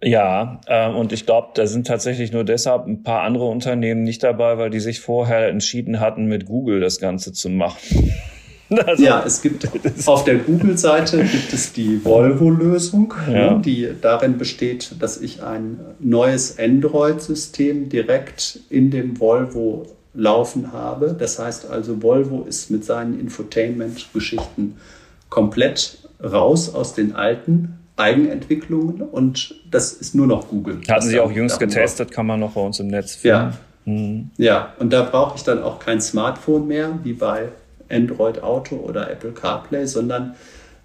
Ja, äh, und ich glaube, da sind tatsächlich nur deshalb ein paar andere Unternehmen nicht dabei, weil die sich vorher entschieden hatten, mit Google das Ganze zu machen. Also, ja, es gibt auf der Google-Seite gibt es die Volvo-Lösung, ja. die darin besteht, dass ich ein neues Android-System direkt in dem Volvo laufen habe. Das heißt also, Volvo ist mit seinen Infotainment-Geschichten komplett raus aus den alten Eigenentwicklungen und das ist nur noch Google. Hatten Sie auch jüngst getestet, kann man noch bei uns im Netz finden. Ja, mhm. ja und da brauche ich dann auch kein Smartphone mehr, wie bei Android Auto oder Apple CarPlay, sondern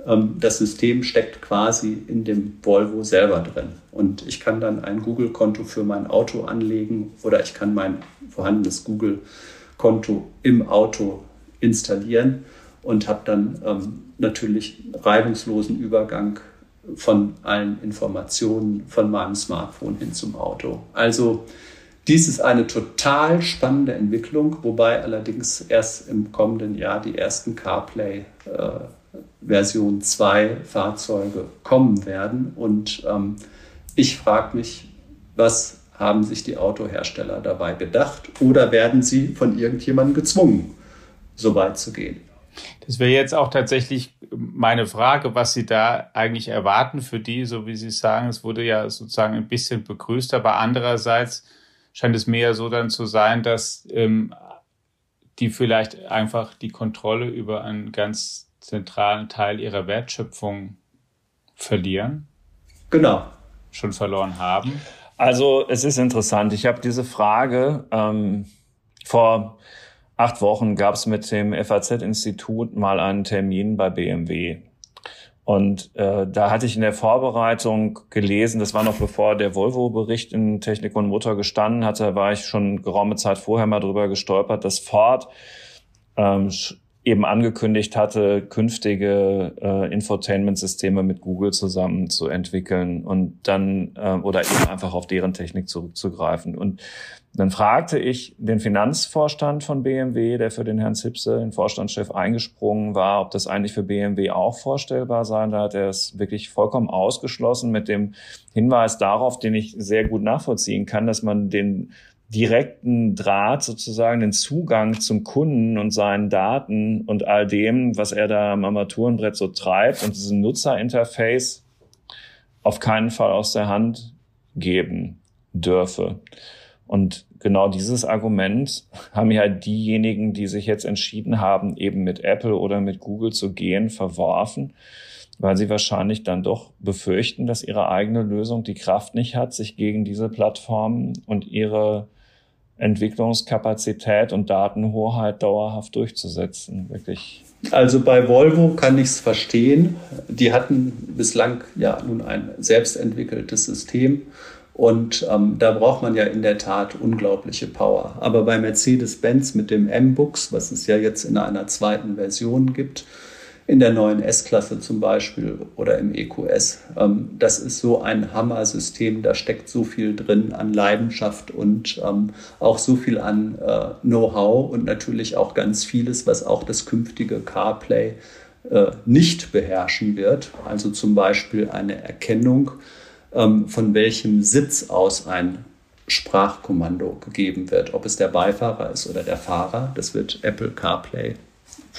ähm, das System steckt quasi in dem Volvo selber drin. Und ich kann dann ein Google-Konto für mein Auto anlegen oder ich kann mein vorhandenes Google-Konto im Auto installieren und habe dann ähm, natürlich reibungslosen Übergang von allen Informationen von meinem Smartphone hin zum Auto. Also dies ist eine total spannende Entwicklung, wobei allerdings erst im kommenden Jahr die ersten CarPlay äh, Version 2 Fahrzeuge kommen werden. Und ähm, ich frage mich, was haben sich die Autohersteller dabei gedacht oder werden sie von irgendjemandem gezwungen, so weit zu gehen? Das wäre jetzt auch tatsächlich meine Frage, was Sie da eigentlich erwarten für die, so wie Sie sagen, es wurde ja sozusagen ein bisschen begrüßt, aber andererseits scheint es mehr so dann zu sein, dass ähm, die vielleicht einfach die Kontrolle über einen ganz zentralen Teil ihrer Wertschöpfung verlieren. Genau. Schon verloren haben. Also es ist interessant. Ich habe diese Frage ähm, vor acht Wochen gab es mit dem FAZ-Institut mal einen Termin bei BMW. Und äh, da hatte ich in der Vorbereitung gelesen, das war noch bevor der Volvo-Bericht in Technik und Motor gestanden hatte, war ich schon geraume Zeit vorher mal drüber gestolpert, dass Ford ähm, eben angekündigt hatte, künftige äh, Infotainment-Systeme mit Google zusammen zu entwickeln und dann äh, oder eben einfach auf deren Technik zurückzugreifen. Und dann fragte ich den Finanzvorstand von BMW, der für den Herrn Zipse, den Vorstandschef, eingesprungen war, ob das eigentlich für BMW auch vorstellbar sei. Da hat er es wirklich vollkommen ausgeschlossen mit dem Hinweis darauf, den ich sehr gut nachvollziehen kann, dass man den direkten Draht sozusagen, den Zugang zum Kunden und seinen Daten und all dem, was er da am Armaturenbrett so treibt und diesen Nutzerinterface auf keinen Fall aus der Hand geben dürfe. Und genau dieses Argument haben ja diejenigen, die sich jetzt entschieden haben, eben mit Apple oder mit Google zu gehen, verworfen, weil sie wahrscheinlich dann doch befürchten, dass ihre eigene Lösung die Kraft nicht hat, sich gegen diese Plattformen und ihre Entwicklungskapazität und Datenhoheit dauerhaft durchzusetzen. Wirklich. Also bei Volvo kann ich es verstehen. Die hatten bislang ja nun ein selbstentwickeltes System und ähm, da braucht man ja in der Tat unglaubliche Power. Aber bei Mercedes-Benz mit dem M-Books, was es ja jetzt in einer zweiten Version gibt, in der neuen S-Klasse zum Beispiel oder im EQS, ähm, das ist so ein Hammer-System. Da steckt so viel drin an Leidenschaft und ähm, auch so viel an äh, Know-how und natürlich auch ganz vieles, was auch das künftige CarPlay äh, nicht beherrschen wird. Also zum Beispiel eine Erkennung ähm, von welchem Sitz aus ein Sprachkommando gegeben wird. Ob es der Beifahrer ist oder der Fahrer, das wird Apple CarPlay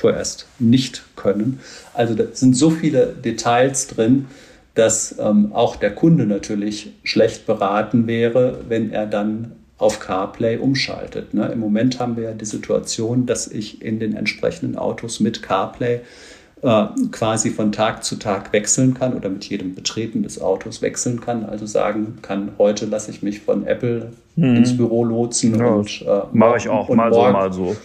vorerst nicht können. Also da sind so viele Details drin, dass ähm, auch der Kunde natürlich schlecht beraten wäre, wenn er dann auf CarPlay umschaltet. Ne? Im Moment haben wir ja die Situation, dass ich in den entsprechenden Autos mit CarPlay äh, quasi von Tag zu Tag wechseln kann oder mit jedem Betreten des Autos wechseln kann. Also sagen kann, heute lasse ich mich von Apple hm. ins Büro lotsen. Ja, und äh, mache ich auch mal morgen, so, mal so.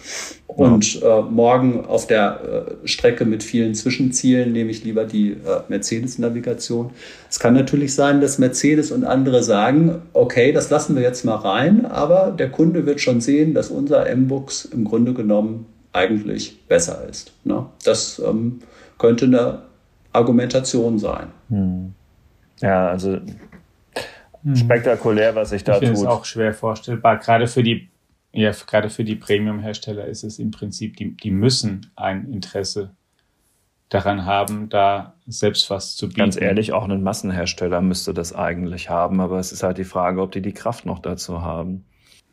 Und äh, morgen auf der äh, Strecke mit vielen Zwischenzielen nehme ich lieber die äh, Mercedes-Navigation. Es kann natürlich sein, dass Mercedes und andere sagen, okay, das lassen wir jetzt mal rein, aber der Kunde wird schon sehen, dass unser M-Books im Grunde genommen eigentlich besser ist. Ne? Das ähm, könnte eine Argumentation sein. Hm. Ja, also hm. spektakulär, was sich da ich tut. Das ist auch schwer vorstellbar. Gerade für die, ja, gerade für die Premium-Hersteller ist es im Prinzip, die, die müssen ein Interesse daran haben, da selbst was zu bieten. Ganz ehrlich, auch ein Massenhersteller müsste das eigentlich haben, aber es ist halt die Frage, ob die die Kraft noch dazu haben.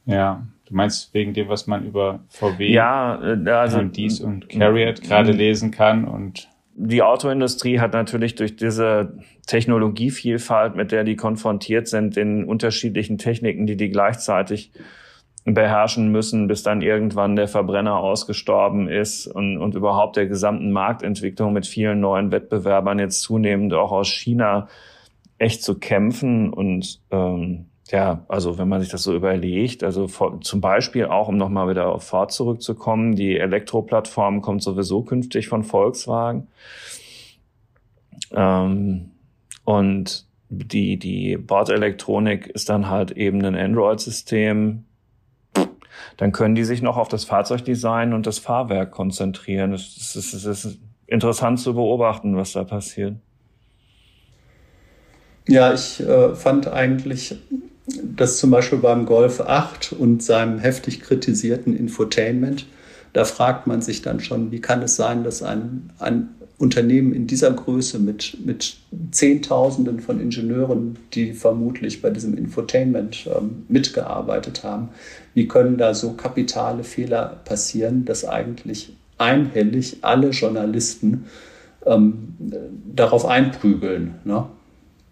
Ja, du meinst wegen dem, was man über VW ja, äh, also, und dies und Carriot gerade lesen kann und die Autoindustrie hat natürlich durch diese Technologievielfalt, mit der die konfrontiert sind, in unterschiedlichen Techniken, die die gleichzeitig beherrschen müssen, bis dann irgendwann der Verbrenner ausgestorben ist und, und überhaupt der gesamten Marktentwicklung mit vielen neuen Wettbewerbern jetzt zunehmend auch aus China echt zu kämpfen und ähm, ja, also wenn man sich das so überlegt, also zum Beispiel auch, um nochmal wieder auf Ford zurückzukommen, die Elektroplattform kommt sowieso künftig von Volkswagen. Ähm, und die, die Bordelektronik ist dann halt eben ein Android-System. Dann können die sich noch auf das Fahrzeugdesign und das Fahrwerk konzentrieren. Es ist, es ist interessant zu beobachten, was da passiert. Ja, ich äh, fand eigentlich dass zum Beispiel beim Golf 8 und seinem heftig kritisierten Infotainment, da fragt man sich dann schon, wie kann es sein, dass ein, ein Unternehmen in dieser Größe mit, mit Zehntausenden von Ingenieuren, die vermutlich bei diesem Infotainment ähm, mitgearbeitet haben, wie können da so kapitale Fehler passieren, dass eigentlich einhellig alle Journalisten ähm, darauf einprügeln. Ne?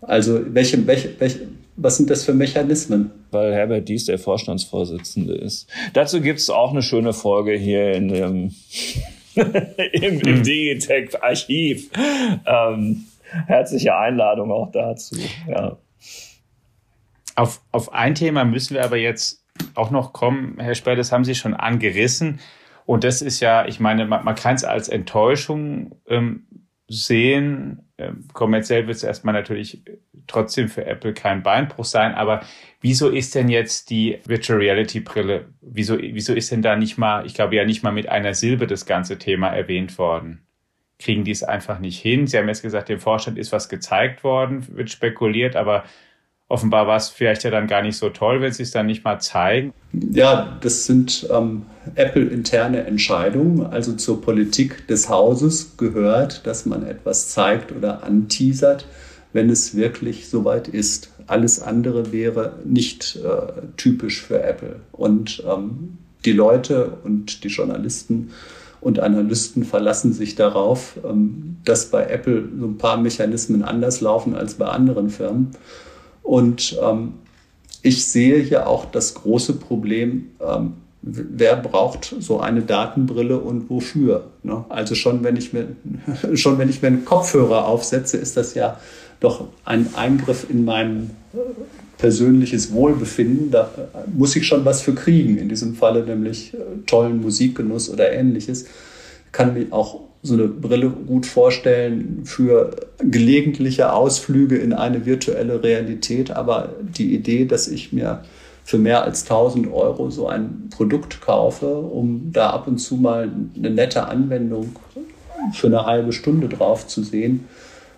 Also welche, welche, welche was sind das für Mechanismen? Weil Herbert Dies der Vorstandsvorsitzende ist. Dazu gibt es auch eine schöne Folge hier in dem im, im hm. Digitech-Archiv. Ähm, herzliche Einladung auch dazu. Ja. Auf, auf ein Thema müssen wir aber jetzt auch noch kommen, Herr Sperr, das haben Sie schon angerissen. Und das ist ja, ich meine, man, man kann es als Enttäuschung ähm, sehen. Ähm, kommerziell wird es erstmal natürlich trotzdem für Apple kein Beinbruch sein, aber wieso ist denn jetzt die Virtual Reality Brille, wieso, wieso ist denn da nicht mal, ich glaube ja nicht mal mit einer Silbe das ganze Thema erwähnt worden? Kriegen die es einfach nicht hin? Sie haben jetzt gesagt, dem Vorstand ist was gezeigt worden, wird spekuliert, aber offenbar war es vielleicht ja dann gar nicht so toll, wenn sie es dann nicht mal zeigen. Ja, das sind ähm, Apple-interne Entscheidungen. Also zur Politik des Hauses gehört, dass man etwas zeigt oder anteasert, wenn es wirklich soweit ist. Alles andere wäre nicht äh, typisch für Apple. Und ähm, die Leute und die Journalisten und Analysten verlassen sich darauf, ähm, dass bei Apple so ein paar Mechanismen anders laufen als bei anderen Firmen. Und ähm, ich sehe hier auch das große Problem, ähm, wer braucht so eine Datenbrille und wofür? Ne? Also schon wenn, ich mir, schon wenn ich mir einen Kopfhörer aufsetze, ist das ja doch ein Eingriff in mein persönliches Wohlbefinden. Da äh, muss ich schon was für kriegen, in diesem Falle nämlich äh, tollen Musikgenuss oder ähnliches. Kann mir auch so eine Brille gut vorstellen für gelegentliche Ausflüge in eine virtuelle Realität. Aber die Idee, dass ich mir für mehr als 1000 Euro so ein Produkt kaufe, um da ab und zu mal eine nette Anwendung für eine halbe Stunde drauf zu sehen,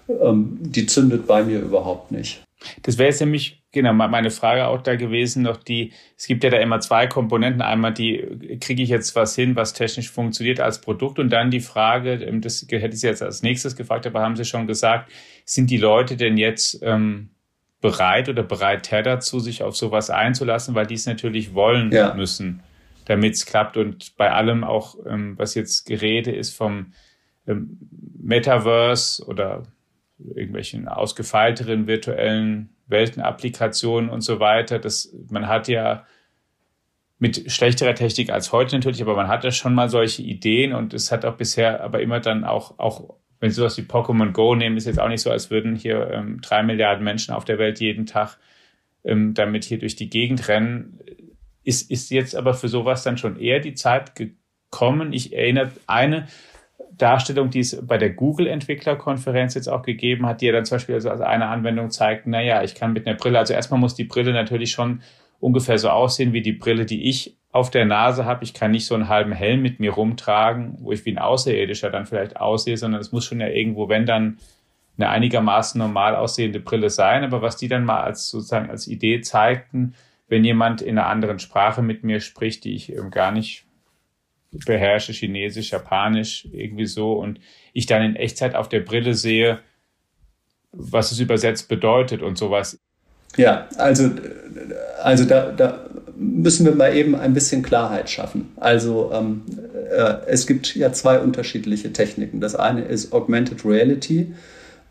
ähm, die zündet bei mir überhaupt nicht. Das wäre jetzt nämlich genau meine Frage auch da gewesen, noch die, es gibt ja da immer zwei Komponenten. Einmal die, kriege ich jetzt was hin, was technisch funktioniert als Produkt und dann die Frage, ähm, das hätte ich jetzt als nächstes gefragt, aber haben Sie schon gesagt, sind die Leute denn jetzt ähm, bereit oder bereiter dazu, sich auf sowas einzulassen, weil die es natürlich wollen ja. müssen, damit es klappt und bei allem auch, ähm, was jetzt Gerede ist vom ähm, Metaverse oder irgendwelchen ausgefeilteren virtuellen Weltenapplikationen und so weiter. Das, man hat ja mit schlechterer Technik als heute natürlich, aber man hat ja schon mal solche Ideen und es hat auch bisher aber immer dann auch, auch wenn Sie sowas wie Pokémon Go nehmen, ist jetzt auch nicht so, als würden hier ähm, drei Milliarden Menschen auf der Welt jeden Tag ähm, damit hier durch die Gegend rennen. Ist, ist jetzt aber für sowas dann schon eher die Zeit gekommen? Ich erinnere eine, Darstellung, die es bei der Google-Entwicklerkonferenz jetzt auch gegeben hat, die ja dann zum Beispiel also eine Anwendung zeigt, naja, ich kann mit einer Brille, also erstmal muss die Brille natürlich schon ungefähr so aussehen wie die Brille, die ich auf der Nase habe. Ich kann nicht so einen halben Helm mit mir rumtragen, wo ich wie ein Außerirdischer dann vielleicht aussehe, sondern es muss schon ja irgendwo, wenn dann eine einigermaßen normal aussehende Brille sein. Aber was die dann mal als sozusagen als Idee zeigten, wenn jemand in einer anderen Sprache mit mir spricht, die ich gar nicht beherrsche Chinesisch, Japanisch, irgendwie so. Und ich dann in Echtzeit auf der Brille sehe, was es übersetzt bedeutet und sowas. Ja, also, also da, da müssen wir mal eben ein bisschen Klarheit schaffen. Also ähm, äh, es gibt ja zwei unterschiedliche Techniken. Das eine ist Augmented Reality.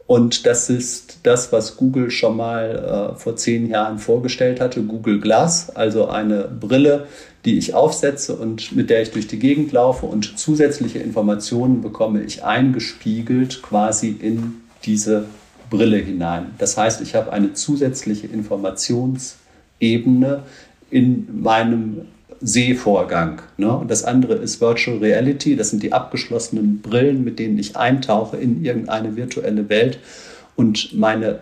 Und das ist das, was Google schon mal äh, vor zehn Jahren vorgestellt hatte, Google Glass, also eine Brille, die ich aufsetze und mit der ich durch die Gegend laufe und zusätzliche Informationen bekomme ich eingespiegelt quasi in diese Brille hinein. Das heißt, ich habe eine zusätzliche Informationsebene in meinem Sehvorgang. Ne? Und das andere ist Virtual Reality. Das sind die abgeschlossenen Brillen, mit denen ich eintauche in irgendeine virtuelle Welt und meine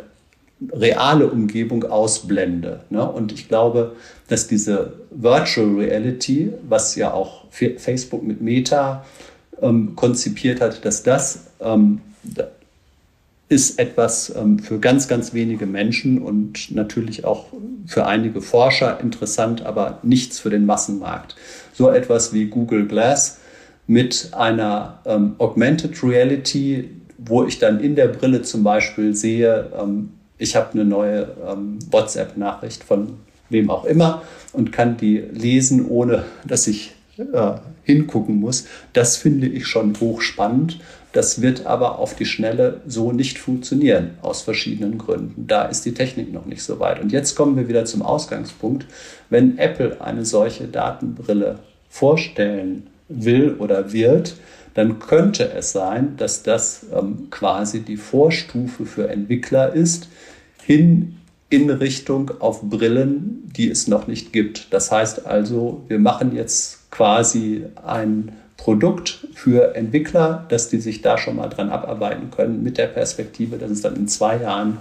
reale Umgebung ausblende. Ne? Und ich glaube, dass diese Virtual Reality, was ja auch Facebook mit Meta ähm, konzipiert hat, dass das ähm, ist etwas ähm, für ganz, ganz wenige Menschen und natürlich auch für einige Forscher interessant, aber nichts für den Massenmarkt. So etwas wie Google Glass mit einer ähm, Augmented Reality, wo ich dann in der Brille zum Beispiel sehe, ähm, ich habe eine neue ähm, WhatsApp-Nachricht von wem auch immer und kann die lesen, ohne dass ich äh, hingucken muss, das finde ich schon hochspannend. Das wird aber auf die Schnelle so nicht funktionieren, aus verschiedenen Gründen. Da ist die Technik noch nicht so weit. Und jetzt kommen wir wieder zum Ausgangspunkt. Wenn Apple eine solche Datenbrille vorstellen will oder wird, dann könnte es sein, dass das ähm, quasi die Vorstufe für Entwickler ist, hin in Richtung auf Brillen, die es noch nicht gibt. Das heißt also, wir machen jetzt quasi ein Produkt für Entwickler, dass die sich da schon mal dran abarbeiten können, mit der Perspektive, dass es dann in zwei Jahren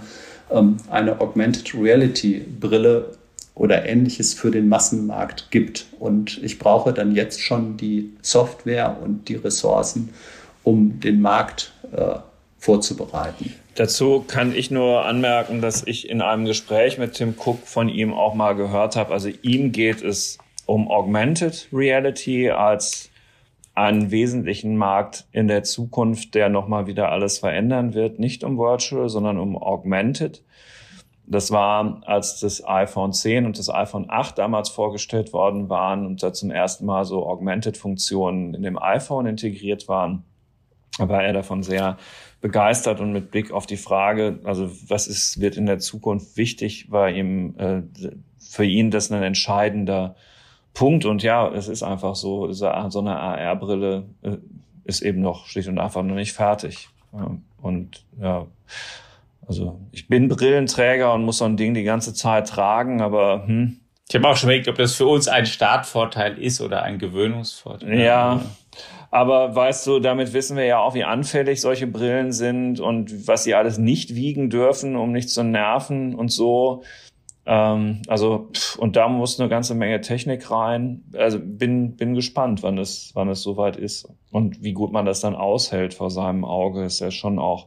ähm, eine Augmented Reality Brille oder ähnliches für den Massenmarkt gibt. Und ich brauche dann jetzt schon die Software und die Ressourcen, um den Markt äh, vorzubereiten. Dazu kann ich nur anmerken, dass ich in einem Gespräch mit Tim Cook von ihm auch mal gehört habe, also ihm geht es um Augmented Reality als einen wesentlichen Markt in der Zukunft, der nochmal wieder alles verändern wird. Nicht um Virtual, sondern um Augmented. Das war, als das iPhone 10 und das iPhone 8 damals vorgestellt worden waren und da zum ersten Mal so Augmented-Funktionen in dem iPhone integriert waren, war er davon sehr begeistert und mit Blick auf die Frage, also was ist, wird in der Zukunft wichtig, war ihm äh, für ihn das ein entscheidender Punkt. Und ja, es ist einfach so, so eine AR-Brille äh, ist eben noch schlicht und einfach noch nicht fertig. Und ja, also ich bin Brillenträger und muss so ein Ding die ganze Zeit tragen, aber hm. Ich habe auch schon überlegt, ob das für uns ein Startvorteil ist oder ein Gewöhnungsvorteil. Ja, aber weißt du, damit wissen wir ja auch, wie anfällig solche Brillen sind und was sie alles nicht wiegen dürfen, um nicht zu nerven und so. Ähm, also, pff, und da muss eine ganze Menge Technik rein. Also bin, bin gespannt, wann es, wann es soweit ist. Und wie gut man das dann aushält vor seinem Auge, ist ja schon auch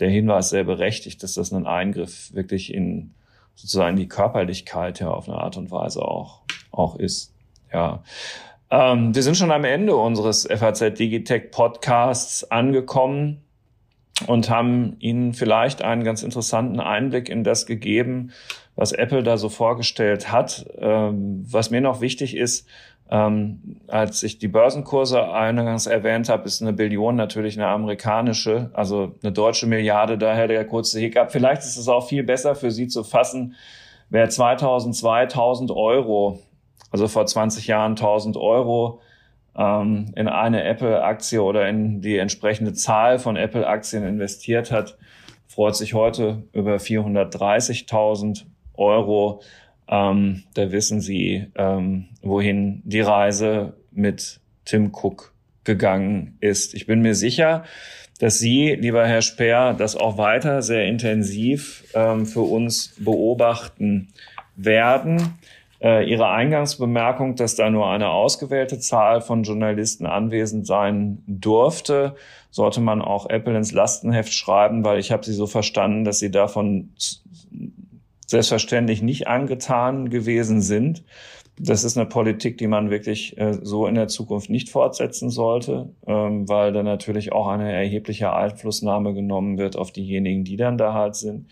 der Hinweis sehr berechtigt, dass das ein Eingriff wirklich in sozusagen die Körperlichkeit ja auf eine Art und Weise auch, auch ist. Ja. Ähm, wir sind schon am Ende unseres FAZ Digitech Podcasts angekommen und haben Ihnen vielleicht einen ganz interessanten Einblick in das gegeben, was Apple da so vorgestellt hat. Ähm, was mir noch wichtig ist, ähm, als ich die Börsenkurse eingangs erwähnt habe, ist eine Billion natürlich eine amerikanische, also eine deutsche Milliarde, daher der kurze Hiccup. Vielleicht ist es auch viel besser für Sie zu fassen, wer 2002 1000 Euro, also vor 20 Jahren 1000 Euro ähm, in eine Apple-Aktie oder in die entsprechende Zahl von Apple-Aktien investiert hat, freut sich heute über 430.000 Euro. Ähm, da wissen Sie, ähm, wohin die Reise mit Tim Cook gegangen ist. Ich bin mir sicher, dass Sie, lieber Herr Speer, das auch weiter sehr intensiv ähm, für uns beobachten werden. Äh, Ihre Eingangsbemerkung, dass da nur eine ausgewählte Zahl von Journalisten anwesend sein durfte, sollte man auch Apple ins Lastenheft schreiben, weil ich habe Sie so verstanden, dass Sie davon selbstverständlich nicht angetan gewesen sind. Das ist eine Politik, die man wirklich äh, so in der Zukunft nicht fortsetzen sollte, ähm, weil da natürlich auch eine erhebliche Einflussnahme genommen wird auf diejenigen, die dann da halt sind.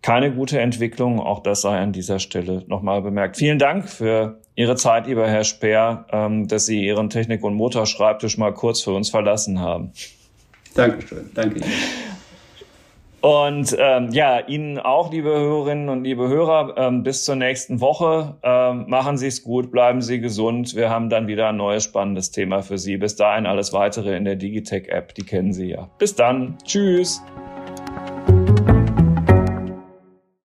Keine gute Entwicklung, auch das sei an dieser Stelle nochmal bemerkt. Vielen Dank für Ihre Zeit, lieber Herr Speer, ähm, dass Sie Ihren Technik- und Motorschreibtisch mal kurz für uns verlassen haben. Dankeschön, danke Ihnen. Und ähm, ja, Ihnen auch, liebe Hörerinnen und liebe Hörer, ähm, bis zur nächsten Woche. Ähm, machen Sie es gut, bleiben Sie gesund. Wir haben dann wieder ein neues spannendes Thema für Sie. Bis dahin alles weitere in der Digitech-App, die kennen Sie ja. Bis dann. Tschüss.